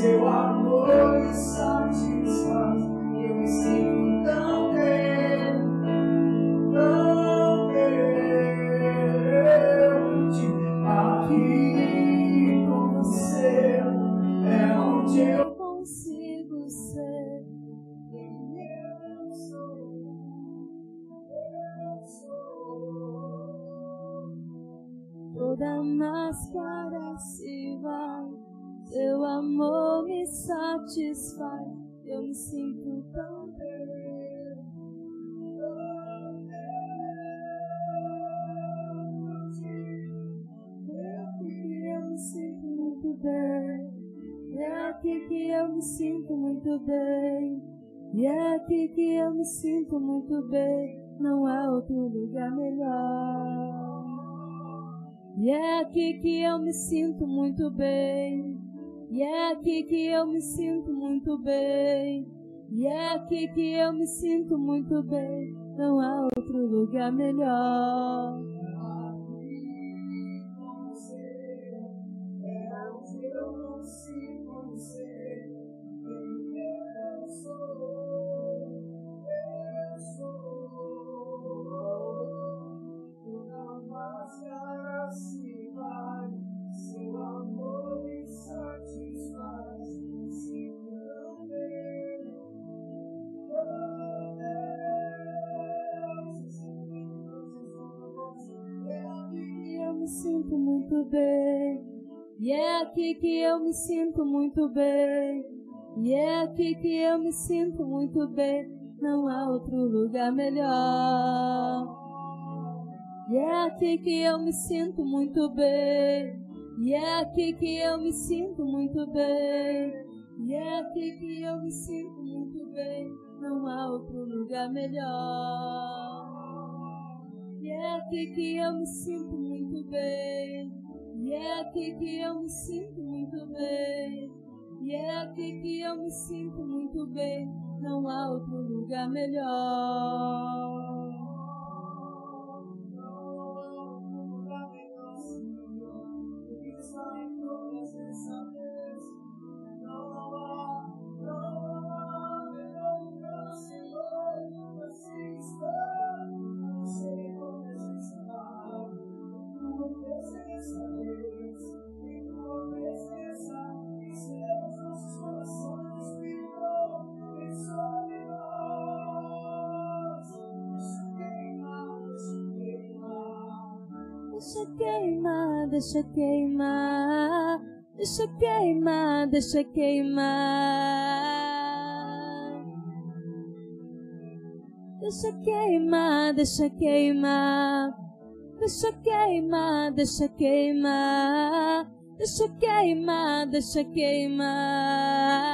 Seu amor muito bem. E é aqui que eu me sinto muito bem. Não há outro lugar melhor. E é aqui que eu me sinto muito bem. E é aqui que eu me sinto muito bem. E é aqui que eu me sinto muito bem. Não há outro lugar melhor. Bem. E é aqui que eu me sinto muito bem. E é aqui que eu me sinto muito bem. Não há outro lugar melhor. E é aqui que eu me sinto muito bem. E é aqui que eu me sinto muito bem. E é aqui que eu me sinto muito bem. Não há outro lugar melhor. E é aqui que eu me sinto muito bem. E é aqui que eu me sinto muito bem. E é aqui que eu me sinto muito bem. Não há outro lugar melhor. Deixa queimar, deixa queimar, deixa queimar, deixa queimar. Deixa queimar, deixa queimar, deixa queimar, deixa queimar, deixa queimar, deixa queimar.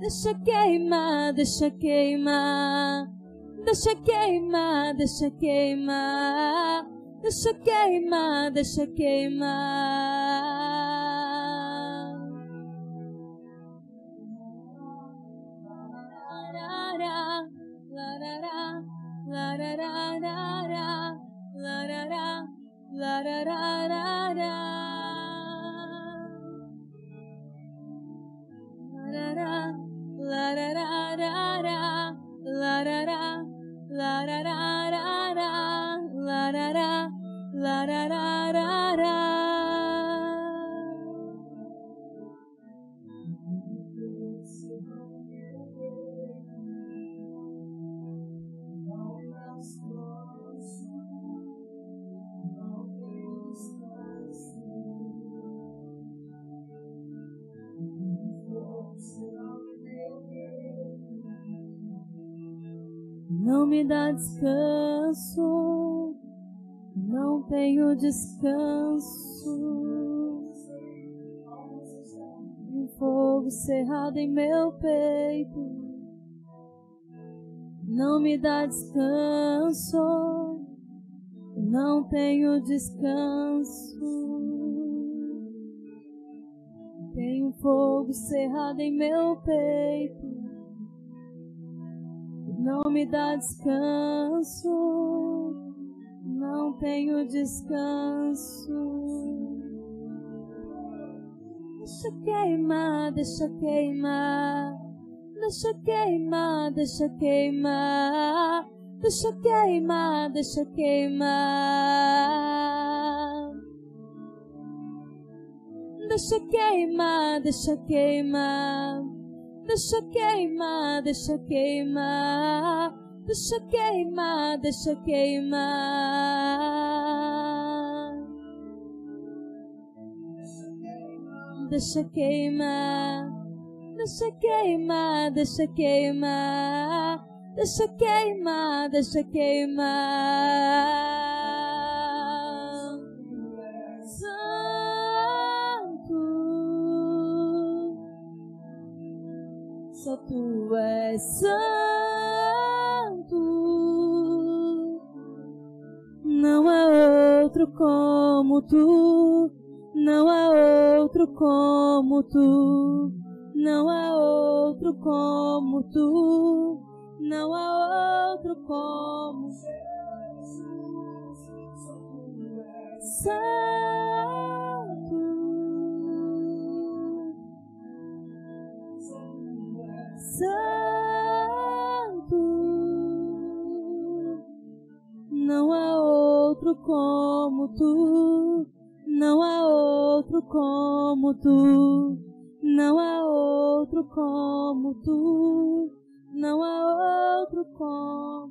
Deixa queimar, deixa queimar. Deixa queimar, deixa queimar, deixa queimar, deixa queimar. Não me dá descanso, não tenho descanso. Um fogo cerrado em meu peito, não me dá descanso, não tenho descanso. Fogo cerrado em meu peito não me dá descanso, não tenho descanso. Deixa queimar, deixa queimar. Deixa queimar, deixa queimar. Deixa queimar, deixa queimar. Deixa queimar, deixa queimar. Deixa queimar, deixa queimar. Deixa queimar, deixa queimar. Deixa queimar. Deixa queimar, deixa queimar. Deixa queimar, deixa queimar. Tu és santo. Não há outro como tu. Não há outro como tu. Não há outro como tu. Não há outro como Santo. Santo. Não há outro como tu. Não há outro como tu. Não há outro como tu. Não há outro como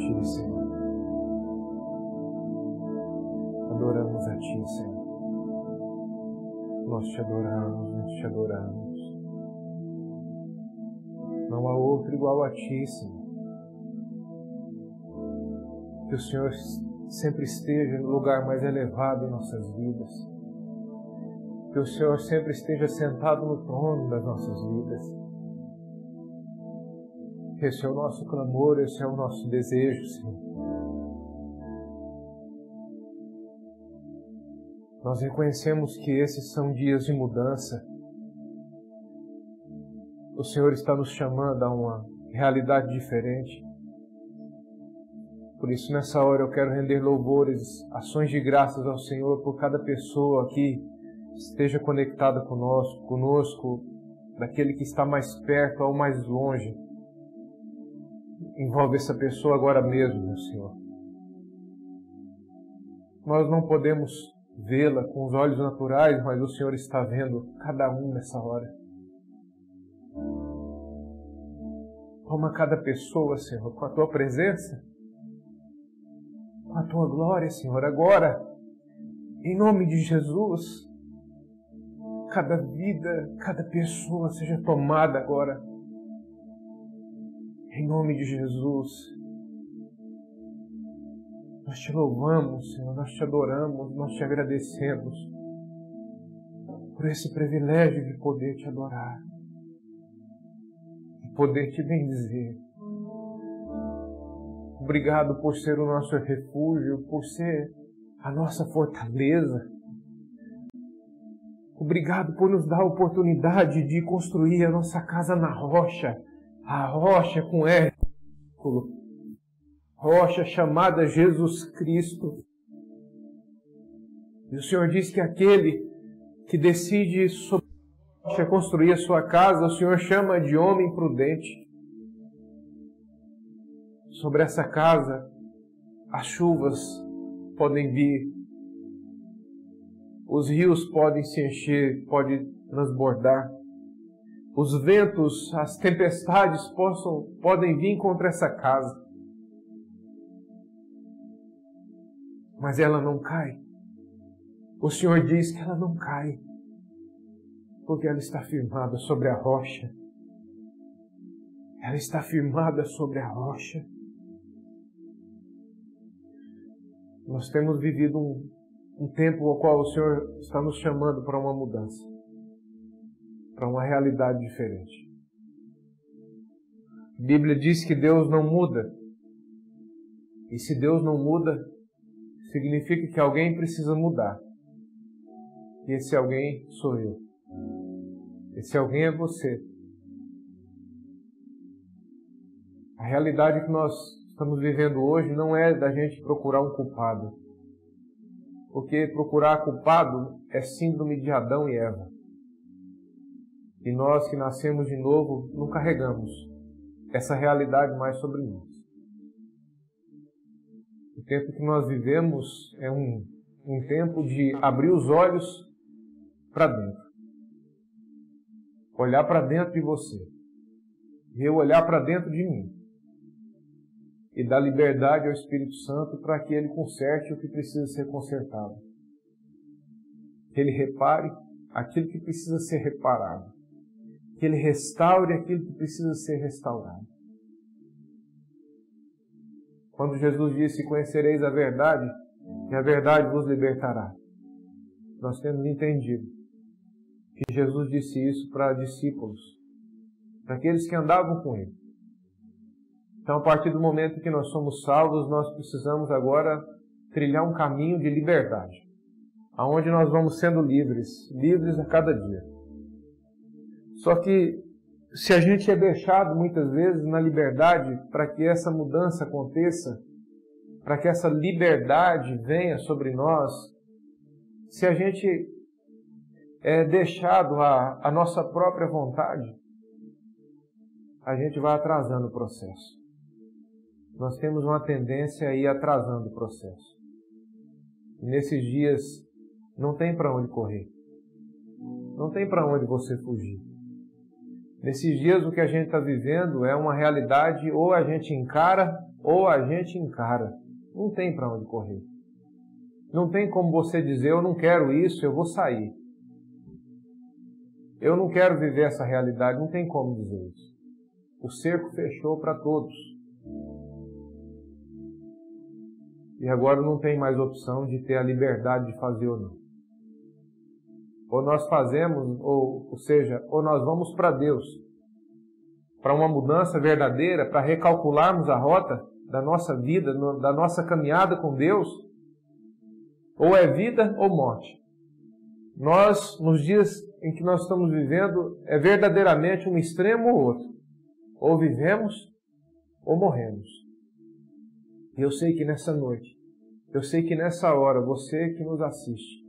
Ti, Senhor. Adoramos a Ti, Senhor. Nós te adoramos, nós te adoramos. Não há outro igual a Ti, Senhor. Que o Senhor sempre esteja no lugar mais elevado em nossas vidas. Que o Senhor sempre esteja sentado no trono das nossas vidas. Esse é o nosso clamor, esse é o nosso desejo, Senhor. Nós reconhecemos que esses são dias de mudança. O Senhor está nos chamando a uma realidade diferente. Por isso, nessa hora, eu quero render louvores, ações de graças ao Senhor por cada pessoa que esteja conectada conosco, conosco, daquele que está mais perto ao mais longe. Envolve essa pessoa agora mesmo, meu Senhor. Nós não podemos vê-la com os olhos naturais, mas o Senhor está vendo cada um nessa hora. Toma cada pessoa, Senhor, com a tua presença, com a tua glória, Senhor, agora, em nome de Jesus. Cada vida, cada pessoa seja tomada agora em nome de Jesus. Nós te louvamos, Senhor, nós te adoramos, nós te agradecemos por esse privilégio de poder te adorar, de poder te bendizer. Obrigado por ser o nosso refúgio, por ser a nossa fortaleza. Obrigado por nos dar a oportunidade de construir a nossa casa na rocha a rocha com R, rocha chamada Jesus Cristo. E o Senhor diz que aquele que decide sobre a rocha construir a sua casa, o Senhor chama de homem prudente. Sobre essa casa, as chuvas podem vir, os rios podem se encher, podem transbordar os ventos, as tempestades possam, podem vir contra essa casa. Mas ela não cai. O Senhor diz que ela não cai, porque ela está firmada sobre a rocha. Ela está firmada sobre a rocha. nós temos vivido um, um tempo ao qual o Senhor está nos chamando para uma mudança, para uma realidade diferente. A Bíblia diz que Deus não muda. E se Deus não muda, significa que alguém precisa mudar. E esse alguém sou eu. Esse alguém é você. A realidade que nós estamos vivendo hoje não é da gente procurar um culpado. Porque procurar culpado é síndrome de Adão e Eva. E nós que nascemos de novo não carregamos essa realidade mais sobre nós. O tempo que nós vivemos é um, um tempo de abrir os olhos para dentro. Olhar para dentro de você. E eu olhar para dentro de mim. E dar liberdade ao Espírito Santo para que ele conserte o que precisa ser consertado. Que ele repare aquilo que precisa ser reparado. Que ele restaure aquilo que precisa ser restaurado. Quando Jesus disse: Conhecereis a verdade, e a verdade vos libertará. Nós temos entendido que Jesus disse isso para discípulos, para aqueles que andavam com ele. Então, a partir do momento que nós somos salvos, nós precisamos agora trilhar um caminho de liberdade, aonde nós vamos sendo livres, livres a cada dia. Só que se a gente é deixado muitas vezes na liberdade para que essa mudança aconteça, para que essa liberdade venha sobre nós, se a gente é deixado à nossa própria vontade, a gente vai atrasando o processo. Nós temos uma tendência a ir atrasando o processo. E nesses dias não tem para onde correr. Não tem para onde você fugir. Nesses dias o que a gente está vivendo é uma realidade ou a gente encara ou a gente encara. Não tem para onde correr. Não tem como você dizer eu não quero isso, eu vou sair. Eu não quero viver essa realidade, não tem como dizer isso. O cerco fechou para todos. E agora não tem mais opção de ter a liberdade de fazer ou não. Ou nós fazemos, ou, ou seja, ou nós vamos para Deus, para uma mudança verdadeira, para recalcularmos a rota da nossa vida, da nossa caminhada com Deus, ou é vida ou morte. Nós, nos dias em que nós estamos vivendo, é verdadeiramente um extremo ou outro. Ou vivemos ou morremos. E eu sei que nessa noite, eu sei que nessa hora, você que nos assiste,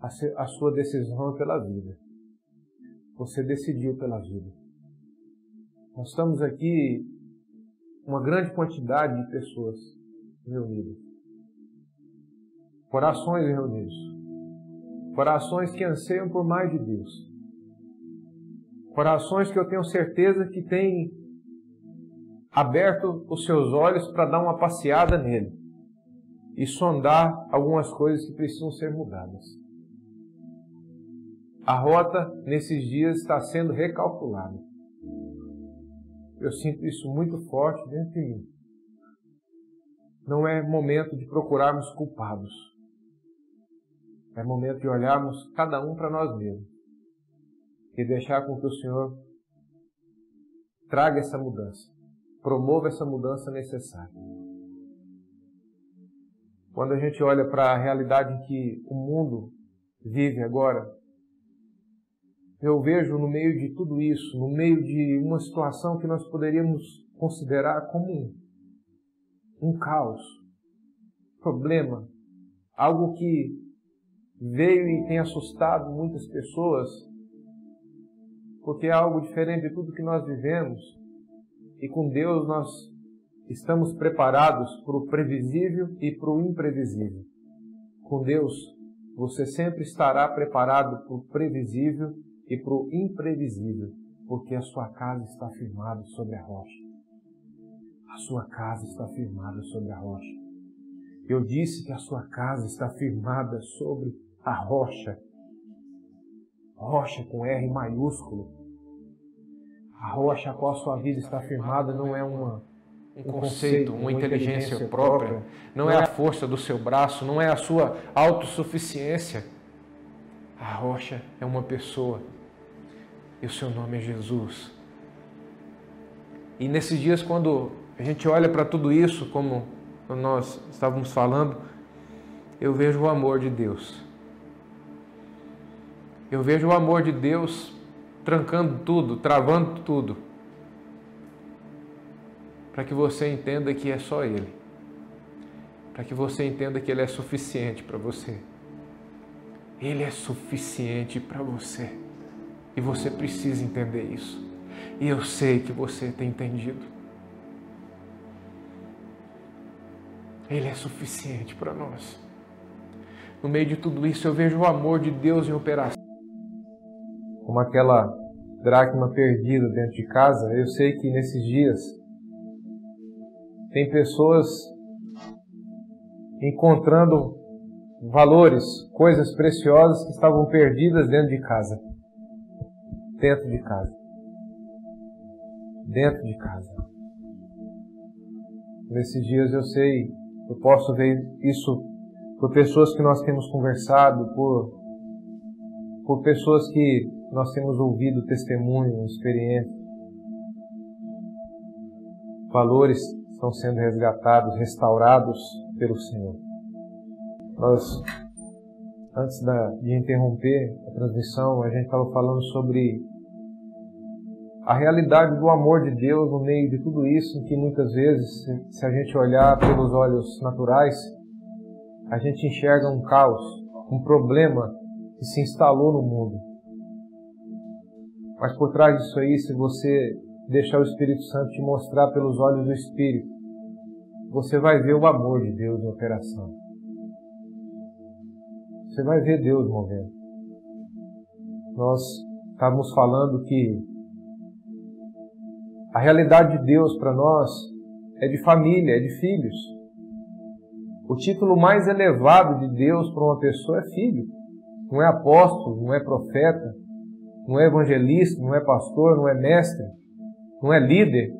a sua decisão é pela vida. Você decidiu pela vida. Nós estamos aqui uma grande quantidade de pessoas reunidas. Corações reunidos. Corações que anseiam por mais de Deus. Corações que eu tenho certeza que têm aberto os seus olhos para dar uma passeada nele e sondar algumas coisas que precisam ser mudadas. A rota nesses dias está sendo recalculada. Eu sinto isso muito forte dentro de mim. Não é momento de procurarmos culpados. É momento de olharmos cada um para nós mesmos e deixar com que o Senhor traga essa mudança, promova essa mudança necessária. Quando a gente olha para a realidade em que o mundo vive agora, eu vejo no meio de tudo isso, no meio de uma situação que nós poderíamos considerar como um, um caos, problema, algo que veio e tem assustado muitas pessoas, porque é algo diferente de tudo que nós vivemos, e com Deus nós estamos preparados para o previsível e para o imprevisível. Com Deus, você sempre estará preparado para o previsível e para o imprevisível, porque a sua casa está firmada sobre a rocha. A sua casa está firmada sobre a rocha. Eu disse que a sua casa está firmada sobre a rocha. Rocha com R maiúsculo. A rocha a qual a sua vida está firmada não é uma, um conceito, uma inteligência própria, não é a força do seu braço, não é a sua autossuficiência. A rocha é uma pessoa e o seu nome é Jesus. E nesses dias, quando a gente olha para tudo isso, como nós estávamos falando, eu vejo o amor de Deus. Eu vejo o amor de Deus trancando tudo, travando tudo, para que você entenda que é só Ele, para que você entenda que Ele é suficiente para você. Ele é suficiente para você e você precisa entender isso. E eu sei que você tem entendido. Ele é suficiente para nós. No meio de tudo isso, eu vejo o amor de Deus em operação como aquela dracma perdida dentro de casa, eu sei que nesses dias tem pessoas encontrando valores, coisas preciosas que estavam perdidas dentro de casa. Dentro de casa. Dentro de casa. Nesses dias eu sei, eu posso ver isso por pessoas que nós temos conversado, por, por pessoas que nós temos ouvido testemunho, experiência. Valores estão sendo resgatados, restaurados pelo Senhor. Nós, antes da, de interromper a transmissão, a gente estava falando sobre a realidade do amor de Deus no meio de tudo isso, que muitas vezes, se a gente olhar pelos olhos naturais, a gente enxerga um caos, um problema que se instalou no mundo. Mas por trás disso aí, se você deixar o Espírito Santo te mostrar pelos olhos do Espírito, você vai ver o amor de Deus em operação. Você vai ver Deus movendo. Nós estávamos falando que a realidade de Deus para nós é de família, é de filhos. O título mais elevado de Deus para uma pessoa é filho. Não é apóstolo, não é profeta, não é evangelista, não é pastor, não é mestre, não é líder.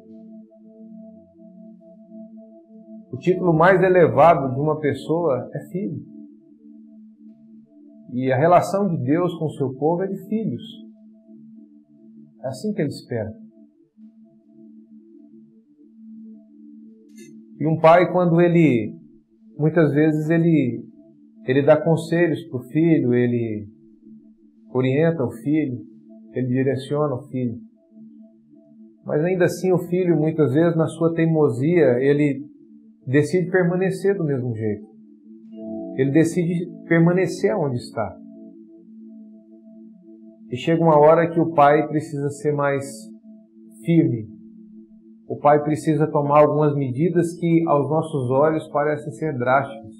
O título mais elevado de uma pessoa é filho. E a relação de Deus com o seu povo é de filhos. É assim que ele espera. E um pai, quando ele, muitas vezes, ele, ele dá conselhos para o filho, ele orienta o filho, ele direciona o filho. Mas ainda assim o filho, muitas vezes, na sua teimosia, ele decide permanecer do mesmo jeito. Ele decide permanecer onde está. E chega uma hora que o pai precisa ser mais firme. O pai precisa tomar algumas medidas que aos nossos olhos parecem ser drásticas.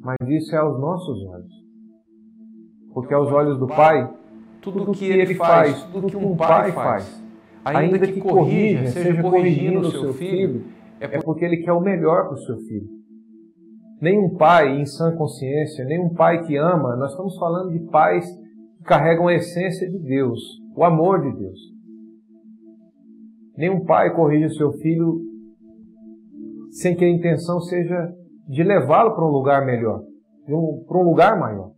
Mas isso é aos nossos olhos. Porque aos olhos do pai, tudo o que ele faz, tudo que um pai faz, ainda que corrija, seja corrigindo o seu filho, é, é porque ele quer o melhor para o seu filho. Nenhum pai em sã consciência, nenhum pai que ama, nós estamos falando de pais que carregam a essência de Deus, o amor de Deus. Nenhum pai corrige o seu filho sem que a intenção seja de levá-lo para um lugar melhor, para um lugar maior.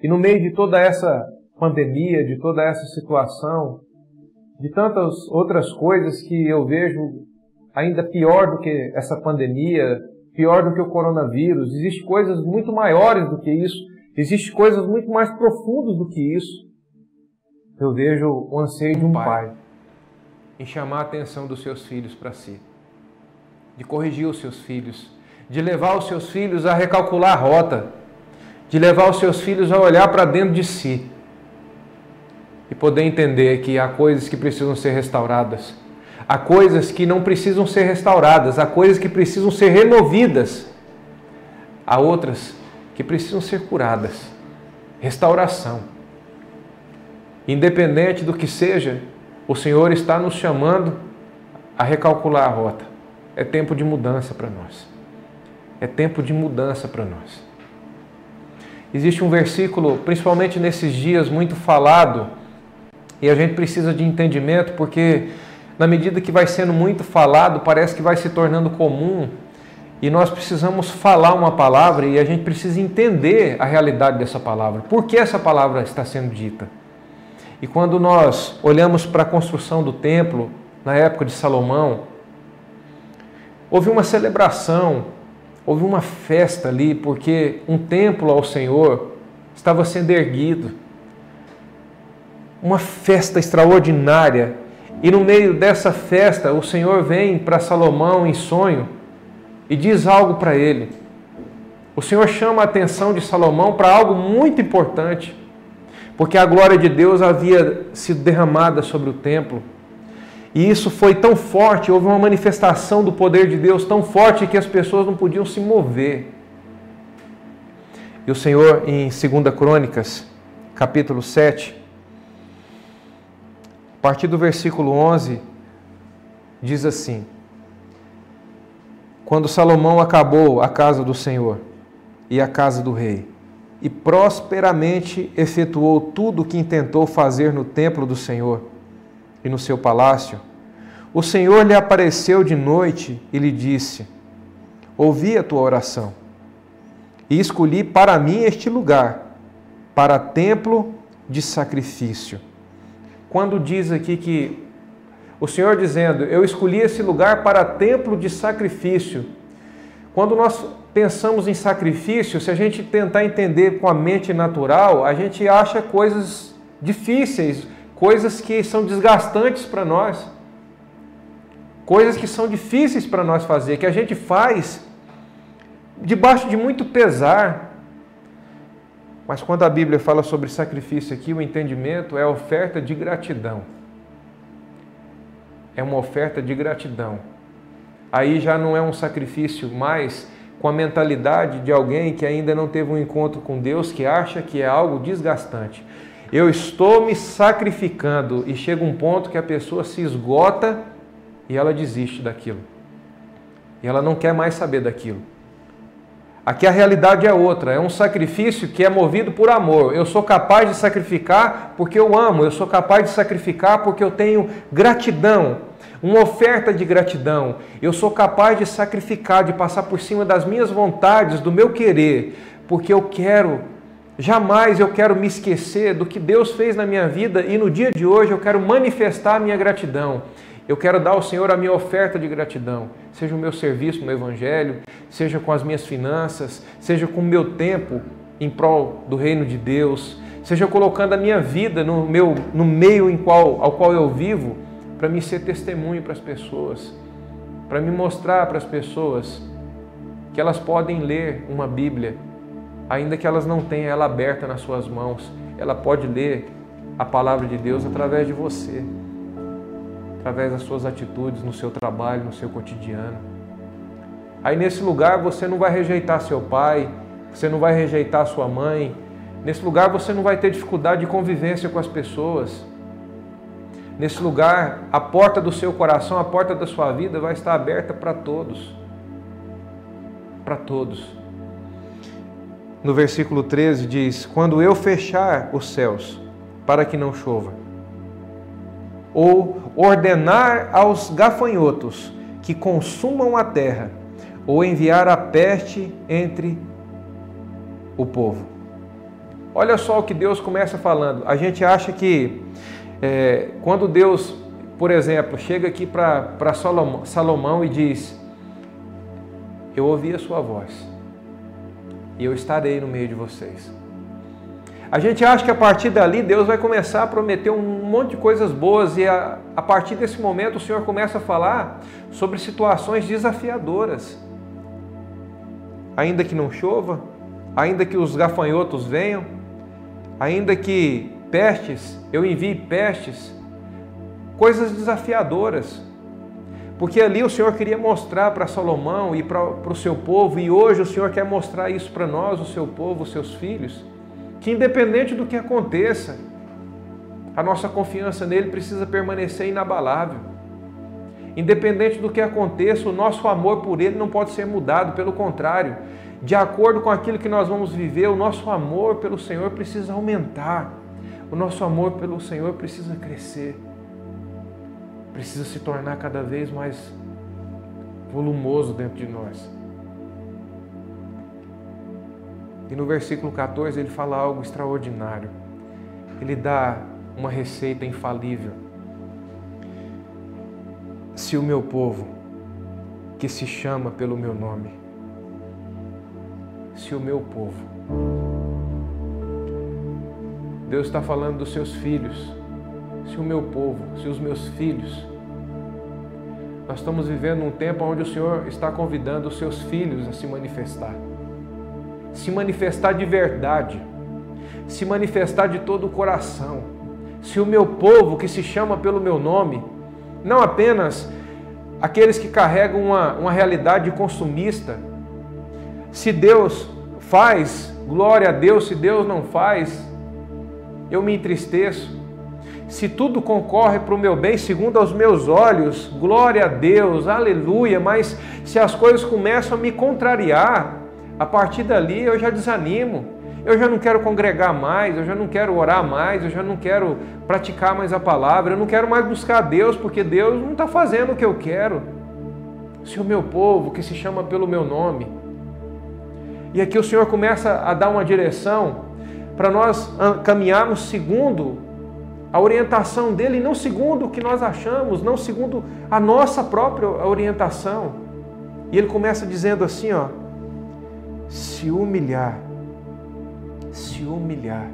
E no meio de toda essa pandemia, de toda essa situação, de tantas outras coisas que eu vejo ainda pior do que essa pandemia, pior do que o coronavírus, existem coisas muito maiores do que isso, existem coisas muito mais profundas do que isso. Eu vejo o anseio de um pai. em chamar a atenção dos seus filhos para si, de corrigir os seus filhos, de levar os seus filhos a recalcular a rota, de levar os seus filhos a olhar para dentro de si. E poder entender que há coisas que precisam ser restauradas, há coisas que não precisam ser restauradas, há coisas que precisam ser removidas, há outras que precisam ser curadas. Restauração. Independente do que seja, o Senhor está nos chamando a recalcular a rota. É tempo de mudança para nós. É tempo de mudança para nós. Existe um versículo, principalmente nesses dias, muito falado, e a gente precisa de entendimento porque na medida que vai sendo muito falado, parece que vai se tornando comum e nós precisamos falar uma palavra e a gente precisa entender a realidade dessa palavra. Por que essa palavra está sendo dita? E quando nós olhamos para a construção do templo, na época de Salomão, houve uma celebração, houve uma festa ali, porque um templo ao Senhor estava sendo erguido. Uma festa extraordinária. E no meio dessa festa, o Senhor vem para Salomão em sonho e diz algo para ele. O Senhor chama a atenção de Salomão para algo muito importante, porque a glória de Deus havia sido derramada sobre o templo. E isso foi tão forte, houve uma manifestação do poder de Deus tão forte que as pessoas não podiam se mover. E o Senhor, em 2 Crônicas, capítulo 7, a partir do versículo 11, diz assim: quando Salomão acabou a casa do Senhor e a casa do rei, e prosperamente efetuou tudo o que intentou fazer no templo do Senhor e no seu palácio, o Senhor lhe apareceu de noite e lhe disse: Ouvi a tua oração e escolhi para mim este lugar, para templo de sacrifício. Quando diz aqui que o Senhor dizendo: Eu escolhi esse lugar para templo de sacrifício. Quando nós pensamos em sacrifício, se a gente tentar entender com a mente natural, a gente acha coisas difíceis, coisas que são desgastantes para nós, coisas que são difíceis para nós fazer, que a gente faz debaixo de muito pesar. Mas quando a Bíblia fala sobre sacrifício aqui, o entendimento é oferta de gratidão é uma oferta de gratidão. Aí já não é um sacrifício mais com a mentalidade de alguém que ainda não teve um encontro com Deus, que acha que é algo desgastante. Eu estou me sacrificando e chega um ponto que a pessoa se esgota e ela desiste daquilo. E ela não quer mais saber daquilo. Aqui a realidade é outra, é um sacrifício que é movido por amor. Eu sou capaz de sacrificar porque eu amo, eu sou capaz de sacrificar porque eu tenho gratidão, uma oferta de gratidão. Eu sou capaz de sacrificar, de passar por cima das minhas vontades, do meu querer, porque eu quero, jamais eu quero me esquecer do que Deus fez na minha vida e no dia de hoje eu quero manifestar a minha gratidão. Eu quero dar ao Senhor a minha oferta de gratidão, seja o meu serviço no Evangelho, seja com as minhas finanças, seja com o meu tempo em prol do reino de Deus, seja colocando a minha vida no, meu, no meio em qual, ao qual eu vivo, para me ser testemunho para as pessoas, para me mostrar para as pessoas que elas podem ler uma Bíblia, ainda que elas não tenham ela aberta nas suas mãos, ela pode ler a palavra de Deus através de você através das suas atitudes no seu trabalho, no seu cotidiano. Aí nesse lugar você não vai rejeitar seu pai, você não vai rejeitar sua mãe. Nesse lugar você não vai ter dificuldade de convivência com as pessoas. Nesse lugar, a porta do seu coração, a porta da sua vida vai estar aberta para todos. Para todos. No versículo 13 diz: Quando eu fechar os céus para que não chova, ou ordenar aos gafanhotos que consumam a terra, ou enviar a peste entre o povo. Olha só o que Deus começa falando. A gente acha que é, quando Deus, por exemplo, chega aqui para Salomão, Salomão e diz: Eu ouvi a sua voz e eu estarei no meio de vocês. A gente acha que a partir dali Deus vai começar a prometer um monte de coisas boas e a, a partir desse momento o Senhor começa a falar sobre situações desafiadoras. Ainda que não chova, ainda que os gafanhotos venham, ainda que pestes, eu envie pestes, coisas desafiadoras. Porque ali o Senhor queria mostrar para Salomão e para, para o seu povo, e hoje o Senhor quer mostrar isso para nós, o seu povo, os seus filhos que independente do que aconteça, a nossa confiança nele precisa permanecer inabalável. Independente do que aconteça, o nosso amor por ele não pode ser mudado, pelo contrário, de acordo com aquilo que nós vamos viver, o nosso amor pelo Senhor precisa aumentar. O nosso amor pelo Senhor precisa crescer. precisa se tornar cada vez mais volumoso dentro de nós. E no versículo 14 ele fala algo extraordinário. Ele dá uma receita infalível. Se o meu povo, que se chama pelo meu nome, se o meu povo, Deus está falando dos seus filhos, se o meu povo, se os meus filhos, nós estamos vivendo um tempo onde o Senhor está convidando os seus filhos a se manifestar se manifestar de verdade, se manifestar de todo o coração. Se o meu povo, que se chama pelo meu nome, não apenas aqueles que carregam uma, uma realidade consumista, se Deus faz, glória a Deus, se Deus não faz, eu me entristeço. Se tudo concorre para o meu bem, segundo aos meus olhos, glória a Deus, aleluia, mas se as coisas começam a me contrariar, a partir dali eu já desanimo, eu já não quero congregar mais, eu já não quero orar mais, eu já não quero praticar mais a palavra, eu não quero mais buscar Deus, porque Deus não está fazendo o que eu quero. Se o meu povo, que se chama pelo meu nome, e aqui o Senhor começa a dar uma direção para nós caminharmos segundo a orientação dele, não segundo o que nós achamos, não segundo a nossa própria orientação. E ele começa dizendo assim, ó: se humilhar, se humilhar.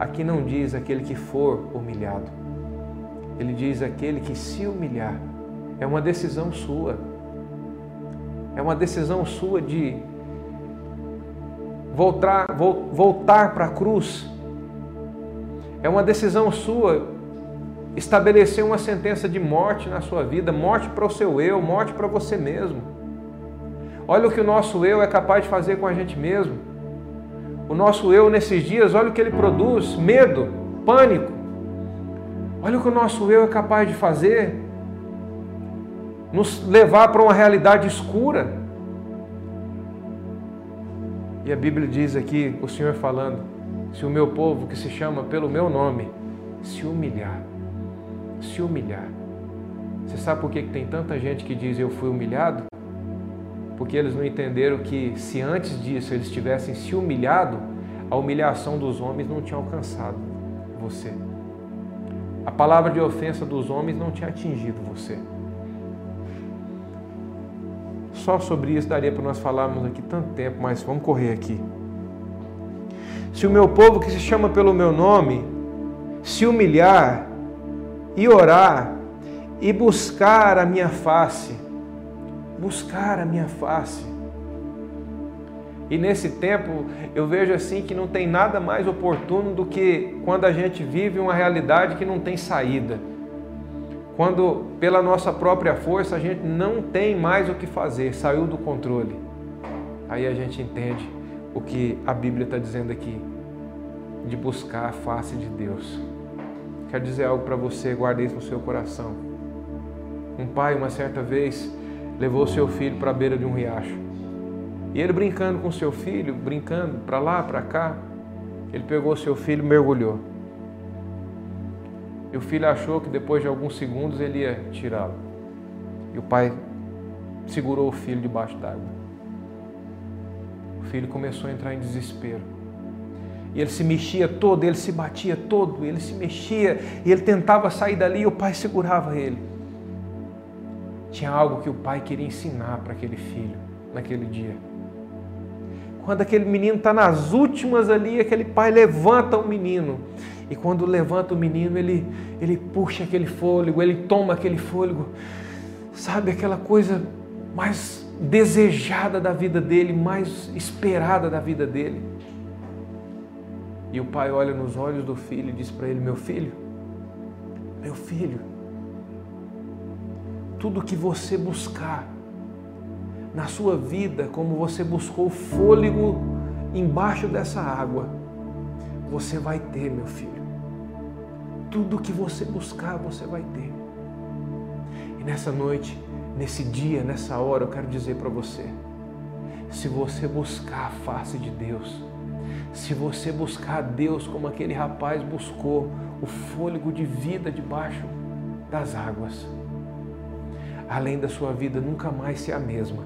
Aqui não diz aquele que for humilhado, ele diz aquele que se humilhar. É uma decisão sua, é uma decisão sua de voltar, voltar para a cruz. É uma decisão sua estabelecer uma sentença de morte na sua vida, morte para o seu eu, morte para você mesmo. Olha o que o nosso eu é capaz de fazer com a gente mesmo. O nosso eu nesses dias, olha o que ele produz: medo, pânico. Olha o que o nosso eu é capaz de fazer. Nos levar para uma realidade escura. E a Bíblia diz aqui, o Senhor falando: se o meu povo, que se chama pelo meu nome, se humilhar, se humilhar. Você sabe por que tem tanta gente que diz eu fui humilhado? Porque eles não entenderam que se antes disso eles tivessem se humilhado, a humilhação dos homens não tinha alcançado você. A palavra de ofensa dos homens não tinha atingido você. Só sobre isso daria para nós falarmos aqui tanto tempo, mas vamos correr aqui. Se o meu povo que se chama pelo meu nome se humilhar e orar e buscar a minha face, buscar a minha face. E nesse tempo eu vejo assim que não tem nada mais oportuno do que quando a gente vive uma realidade que não tem saída. Quando pela nossa própria força a gente não tem mais o que fazer, saiu do controle. Aí a gente entende o que a Bíblia está dizendo aqui, de buscar a face de Deus. Quero dizer algo para você, guarde isso no seu coração. Um pai, uma certa vez, levou seu filho para a beira de um riacho. E ele brincando com seu filho, brincando para lá, para cá, ele pegou seu filho e mergulhou. E o filho achou que depois de alguns segundos ele ia tirá-lo. E o pai segurou o filho debaixo d'água. O filho começou a entrar em desespero. E ele se mexia todo, ele se batia todo, ele se mexia, e ele tentava sair dali e o pai segurava ele. Tinha algo que o pai queria ensinar para aquele filho naquele dia. Quando aquele menino está nas últimas ali, aquele pai levanta o menino. E quando levanta o menino, ele, ele puxa aquele fôlego, ele toma aquele fôlego. Sabe aquela coisa mais desejada da vida dele, mais esperada da vida dele. E o pai olha nos olhos do filho e diz para ele: Meu filho, meu filho, tudo que você buscar na sua vida, como você buscou fôlego embaixo dessa água, você vai ter, meu filho. Tudo que você buscar, você vai ter. E nessa noite, nesse dia, nessa hora, eu quero dizer para você: se você buscar a face de Deus, se você buscar a Deus como aquele rapaz buscou, o fôlego de vida debaixo das águas. Além da sua vida nunca mais ser a mesma.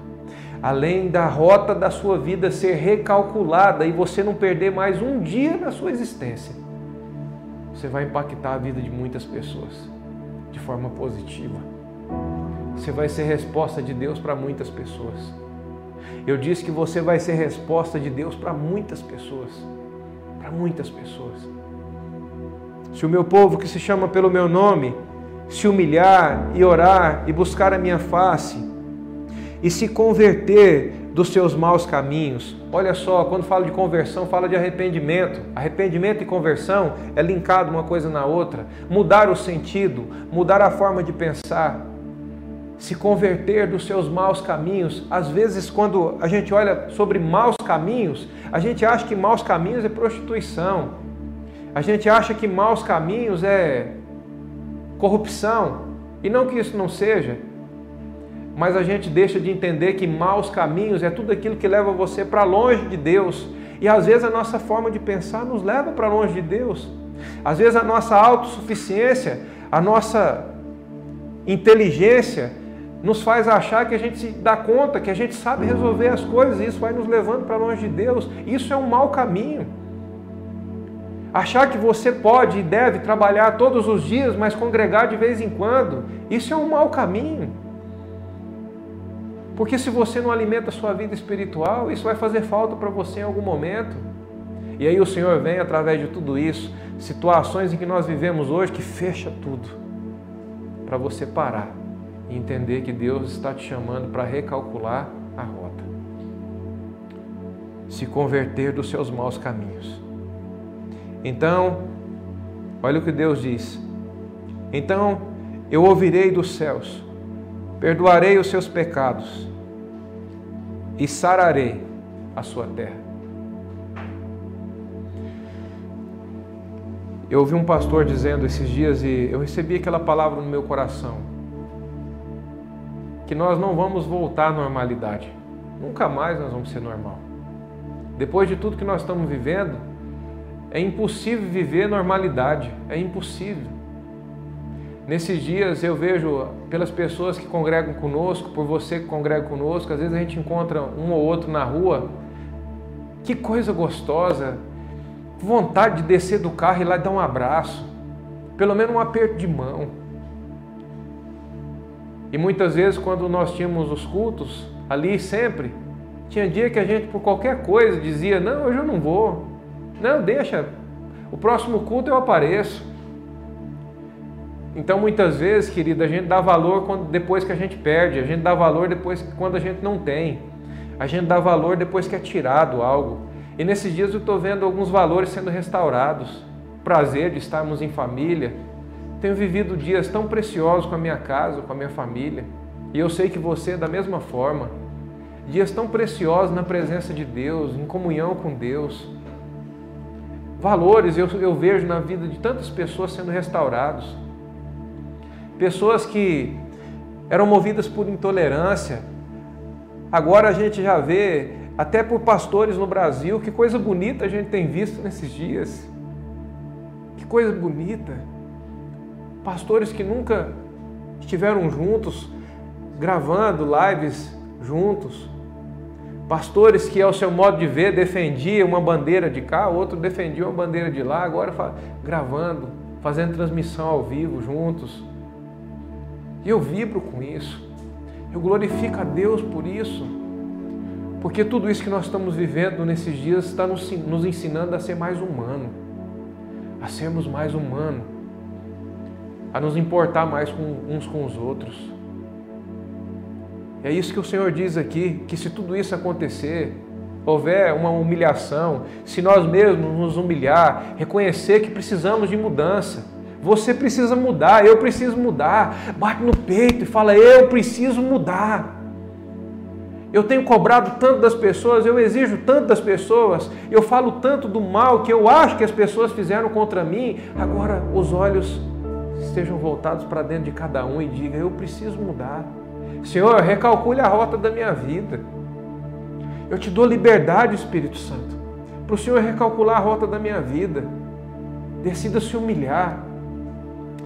Além da rota da sua vida ser recalculada e você não perder mais um dia na sua existência. Você vai impactar a vida de muitas pessoas de forma positiva. Você vai ser resposta de Deus para muitas pessoas. Eu disse que você vai ser resposta de Deus para muitas pessoas. Para muitas pessoas. Se o meu povo que se chama pelo meu nome se humilhar e orar e buscar a minha face e se converter dos seus maus caminhos. Olha só, quando falo de conversão, fala de arrependimento. Arrependimento e conversão é linkado uma coisa na outra. Mudar o sentido, mudar a forma de pensar, se converter dos seus maus caminhos. Às vezes, quando a gente olha sobre maus caminhos, a gente acha que maus caminhos é prostituição. A gente acha que maus caminhos é corrupção. E não que isso não seja, mas a gente deixa de entender que maus caminhos é tudo aquilo que leva você para longe de Deus. E às vezes a nossa forma de pensar nos leva para longe de Deus. Às vezes a nossa autossuficiência, a nossa inteligência nos faz achar que a gente se dá conta, que a gente sabe resolver as coisas, e isso vai nos levando para longe de Deus. Isso é um mau caminho. Achar que você pode e deve trabalhar todos os dias, mas congregar de vez em quando, isso é um mau caminho. Porque se você não alimenta a sua vida espiritual, isso vai fazer falta para você em algum momento. E aí o Senhor vem através de tudo isso, situações em que nós vivemos hoje que fecha tudo, para você parar e entender que Deus está te chamando para recalcular a rota. Se converter dos seus maus caminhos então, olha o que Deus diz. Então eu ouvirei dos céus, perdoarei os seus pecados e sararei a sua terra. Eu ouvi um pastor dizendo esses dias e eu recebi aquela palavra no meu coração. Que nós não vamos voltar à normalidade. Nunca mais nós vamos ser normal. Depois de tudo que nós estamos vivendo, é impossível viver normalidade, é impossível. Nesses dias eu vejo pelas pessoas que congregam conosco, por você que congrega conosco, às vezes a gente encontra um ou outro na rua. Que coisa gostosa, vontade de descer do carro e ir lá dar um abraço, pelo menos um aperto de mão. E muitas vezes, quando nós tínhamos os cultos ali, sempre, tinha dia que a gente, por qualquer coisa, dizia: Não, hoje eu não vou, não, deixa. O próximo culto eu apareço. Então, muitas vezes, querida, a gente dá valor quando, depois que a gente perde, a gente dá valor depois quando a gente não tem, a gente dá valor depois que é tirado algo. E nesses dias eu estou vendo alguns valores sendo restaurados. Prazer de estarmos em família. Tenho vivido dias tão preciosos com a minha casa, com a minha família. E eu sei que você é da mesma forma. Dias tão preciosos na presença de Deus, em comunhão com Deus valores eu, eu vejo na vida de tantas pessoas sendo restaurados. Pessoas que eram movidas por intolerância. Agora a gente já vê, até por pastores no Brasil, que coisa bonita a gente tem visto nesses dias. Que coisa bonita. Pastores que nunca estiveram juntos, gravando lives juntos, Pastores que, ao seu modo de ver, defendiam uma bandeira de cá, outro defendia uma bandeira de lá, agora gravando, fazendo transmissão ao vivo juntos. E eu vibro com isso. Eu glorifico a Deus por isso. Porque tudo isso que nós estamos vivendo nesses dias está nos ensinando a ser mais humano, a sermos mais humanos, a nos importar mais com uns com os outros. É isso que o Senhor diz aqui, que se tudo isso acontecer, houver uma humilhação, se nós mesmos nos humilhar, reconhecer que precisamos de mudança. Você precisa mudar, eu preciso mudar. Bate no peito e fala: Eu preciso mudar. Eu tenho cobrado tanto das pessoas, eu exijo tanto das pessoas, eu falo tanto do mal que eu acho que as pessoas fizeram contra mim. Agora os olhos estejam voltados para dentro de cada um e diga: Eu preciso mudar. Senhor, recalcule a rota da minha vida. Eu te dou liberdade, Espírito Santo, para o Senhor recalcular a rota da minha vida. Decida se humilhar.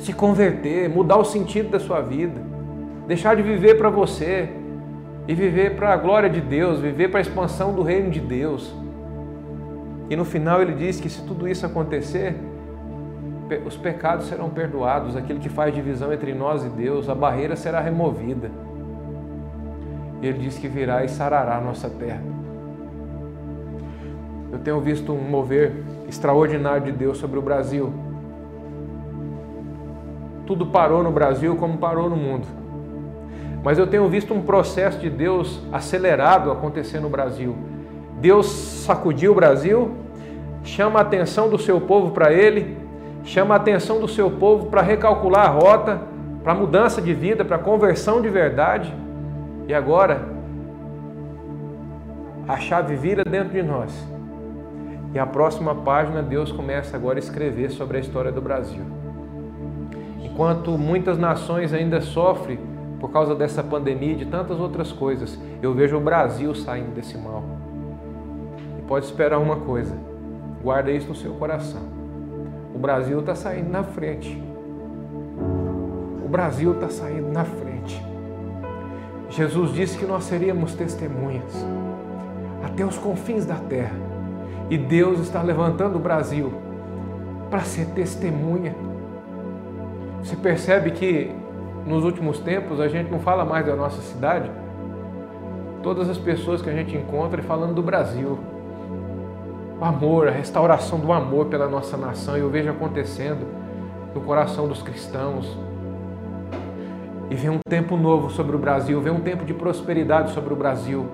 se converter, mudar o sentido da sua vida, deixar de viver para você e viver para a glória de Deus, viver para a expansão do reino de Deus. E no final ele diz que se tudo isso acontecer, os pecados serão perdoados, aquilo que faz divisão entre nós e Deus, a barreira será removida. E ele diz que virá e sarará a nossa terra. Eu tenho visto um mover extraordinário de Deus sobre o Brasil. Tudo parou no Brasil como parou no mundo. Mas eu tenho visto um processo de Deus acelerado acontecer no Brasil. Deus sacudiu o Brasil, chama a atenção do seu povo para ele, chama a atenção do seu povo para recalcular a rota, para mudança de vida, para conversão de verdade. E agora, a chave vira dentro de nós. E a próxima página, Deus começa agora a escrever sobre a história do Brasil. Enquanto muitas nações ainda sofrem por causa dessa pandemia e de tantas outras coisas, eu vejo o Brasil saindo desse mal. E pode esperar uma coisa: guarda isso no seu coração. O Brasil está saindo na frente. O Brasil está saindo na frente. Jesus disse que nós seríamos testemunhas até os confins da terra. E Deus está levantando o Brasil para ser testemunha. Você percebe que nos últimos tempos a gente não fala mais da nossa cidade? Todas as pessoas que a gente encontra falando do Brasil. O amor, a restauração do amor pela nossa nação, eu vejo acontecendo no coração dos cristãos. E vem um tempo novo sobre o Brasil, vem um tempo de prosperidade sobre o Brasil.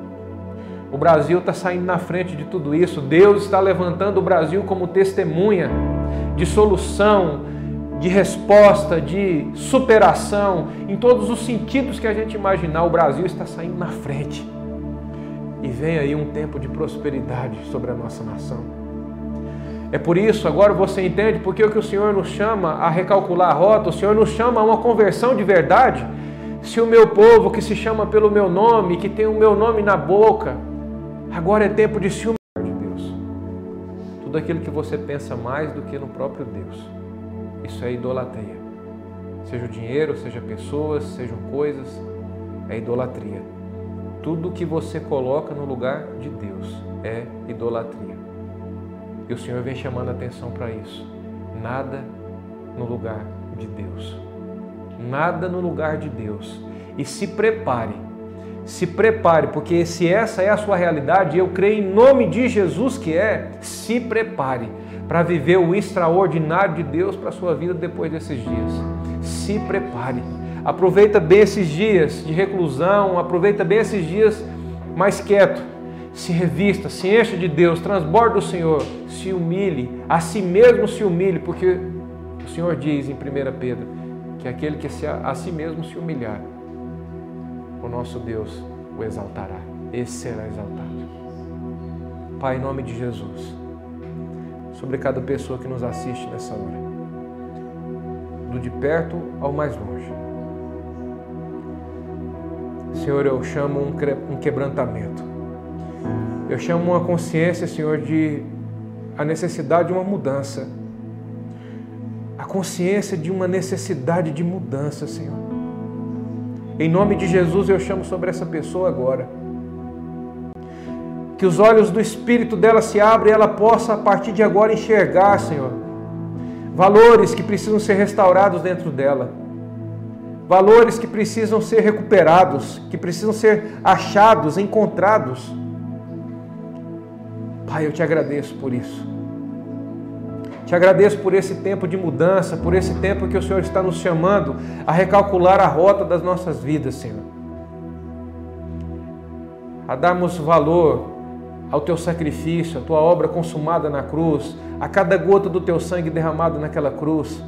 O Brasil está saindo na frente de tudo isso. Deus está levantando o Brasil como testemunha de solução, de resposta, de superação, em todos os sentidos que a gente imaginar. O Brasil está saindo na frente. E vem aí um tempo de prosperidade sobre a nossa nação. É por isso, agora você entende porque o que o Senhor nos chama a recalcular a rota, o Senhor nos chama a uma conversão de verdade. Se o meu povo que se chama pelo meu nome, que tem o meu nome na boca, Agora é tempo de se humilhar de Deus. Tudo aquilo que você pensa mais do que no próprio Deus. Isso é idolatria. Seja o dinheiro, seja pessoas, sejam coisas, é idolatria. Tudo que você coloca no lugar de Deus é idolatria. E o Senhor vem chamando a atenção para isso. Nada no lugar de Deus. Nada no lugar de Deus. E se prepare se prepare, porque se essa é a sua realidade, eu creio em nome de Jesus que é, se prepare para viver o extraordinário de Deus para a sua vida depois desses dias. Se prepare. Aproveita bem esses dias de reclusão, aproveita bem esses dias mais quieto. Se revista, se encha de Deus, transborda o Senhor, se humilhe, a si mesmo se humilhe, porque o Senhor diz em 1 Pedro que aquele que a si mesmo se humilhar, o nosso Deus o exaltará. Esse será exaltado. Pai, em nome de Jesus, sobre cada pessoa que nos assiste nessa hora, do de perto ao mais longe. Senhor, eu chamo um quebrantamento. Eu chamo uma consciência, Senhor, de a necessidade de uma mudança. A consciência de uma necessidade de mudança, Senhor. Em nome de Jesus eu chamo sobre essa pessoa agora. Que os olhos do espírito dela se abram e ela possa, a partir de agora, enxergar, Senhor, valores que precisam ser restaurados dentro dela, valores que precisam ser recuperados, que precisam ser achados, encontrados. Pai, eu te agradeço por isso. Te agradeço por esse tempo de mudança, por esse tempo que o Senhor está nos chamando a recalcular a rota das nossas vidas, Senhor. A darmos valor ao teu sacrifício, à tua obra consumada na cruz, a cada gota do teu sangue derramado naquela cruz,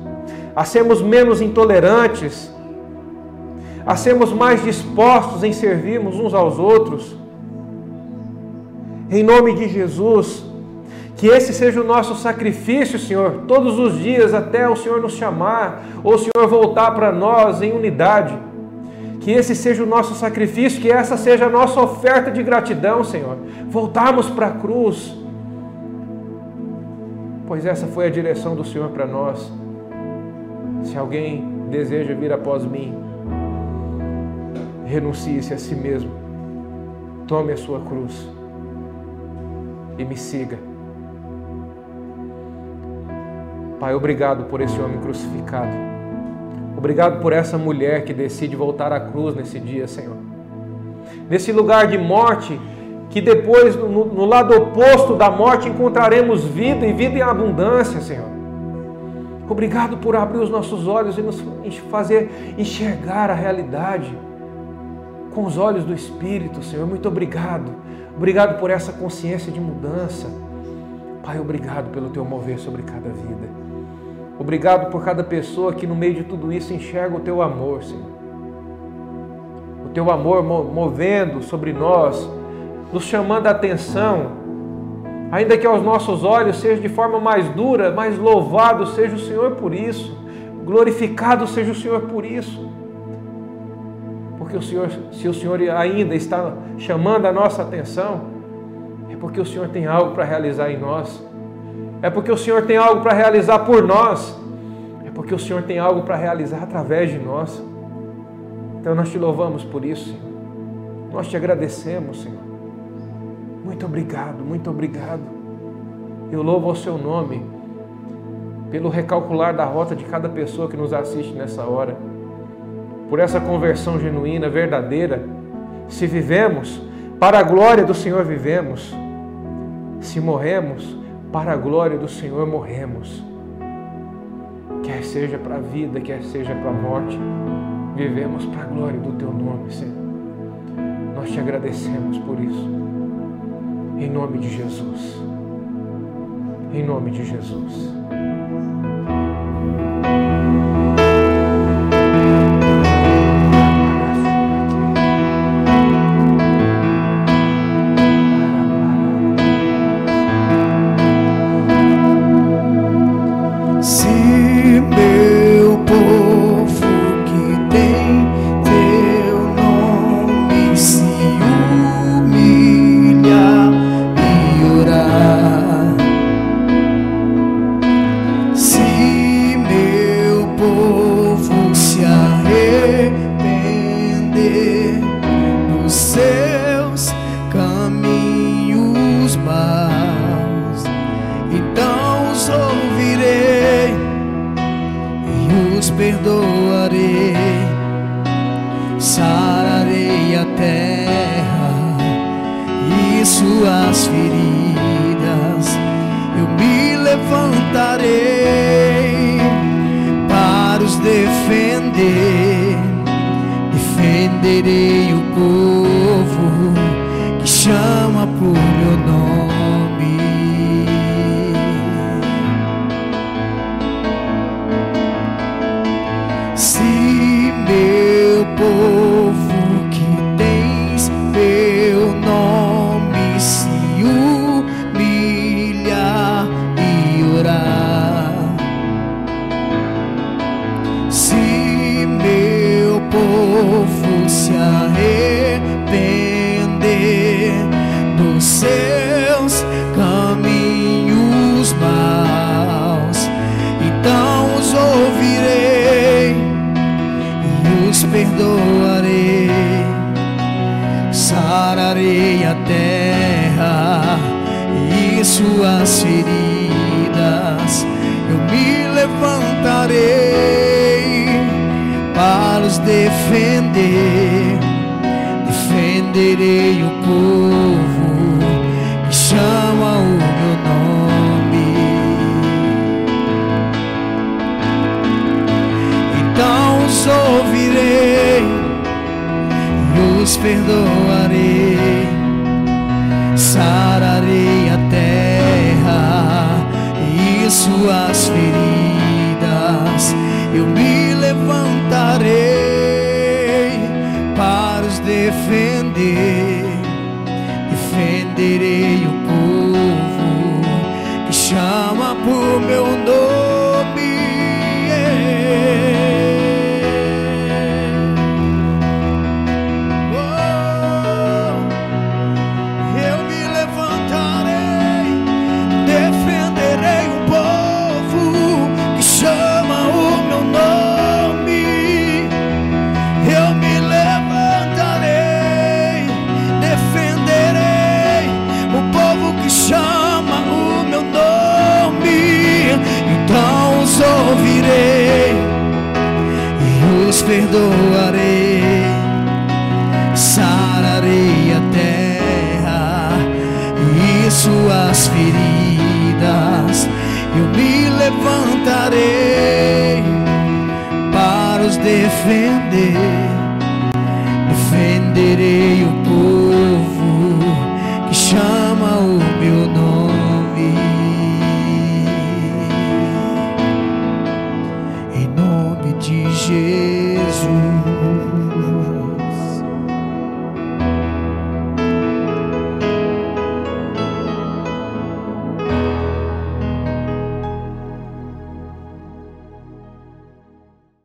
a sermos menos intolerantes, a sermos mais dispostos em servirmos uns aos outros. Em nome de Jesus, que esse seja o nosso sacrifício, Senhor, todos os dias até o Senhor nos chamar, ou o Senhor voltar para nós em unidade. Que esse seja o nosso sacrifício, que essa seja a nossa oferta de gratidão, Senhor. Voltarmos para a cruz, pois essa foi a direção do Senhor para nós. Se alguém deseja vir após mim, renuncie-se a si mesmo, tome a sua cruz e me siga. Pai, obrigado por esse homem crucificado. Obrigado por essa mulher que decide voltar à cruz nesse dia, Senhor. Nesse lugar de morte, que depois, no, lado oposto da morte, encontraremos vida e vida em abundância, Senhor. Obrigado por abrir os nossos olhos e nos fazer enxergar a realidade com os olhos do Espírito, Senhor. Muito obrigado. Obrigado por essa consciência de mudança. Pai, obrigado pelo teu mover sobre cada vida. Obrigado por cada pessoa que no meio de tudo isso enxerga o teu amor, Senhor. O teu amor movendo sobre nós, nos chamando a atenção, ainda que aos nossos olhos seja de forma mais dura, mas louvado seja o Senhor por isso, glorificado seja o Senhor por isso. Porque o Senhor, se o Senhor ainda está chamando a nossa atenção, é porque o Senhor tem algo para realizar em nós. É porque o Senhor tem algo para realizar por nós. É porque o Senhor tem algo para realizar através de nós. Então nós te louvamos por isso, Senhor. Nós te agradecemos, Senhor. Muito obrigado, muito obrigado. Eu louvo o seu nome pelo recalcular da rota de cada pessoa que nos assiste nessa hora, por essa conversão genuína, verdadeira. Se vivemos, para a glória do Senhor vivemos. Se morremos, para a glória do Senhor morremos. Quer seja para a vida, quer seja para a morte, vivemos para a glória do teu nome, Senhor. Nós te agradecemos por isso. Em nome de Jesus. Em nome de Jesus. defender. Defenderei o povo que chama por meu nome. Levantarei para os defender. Defenderei o povo que chama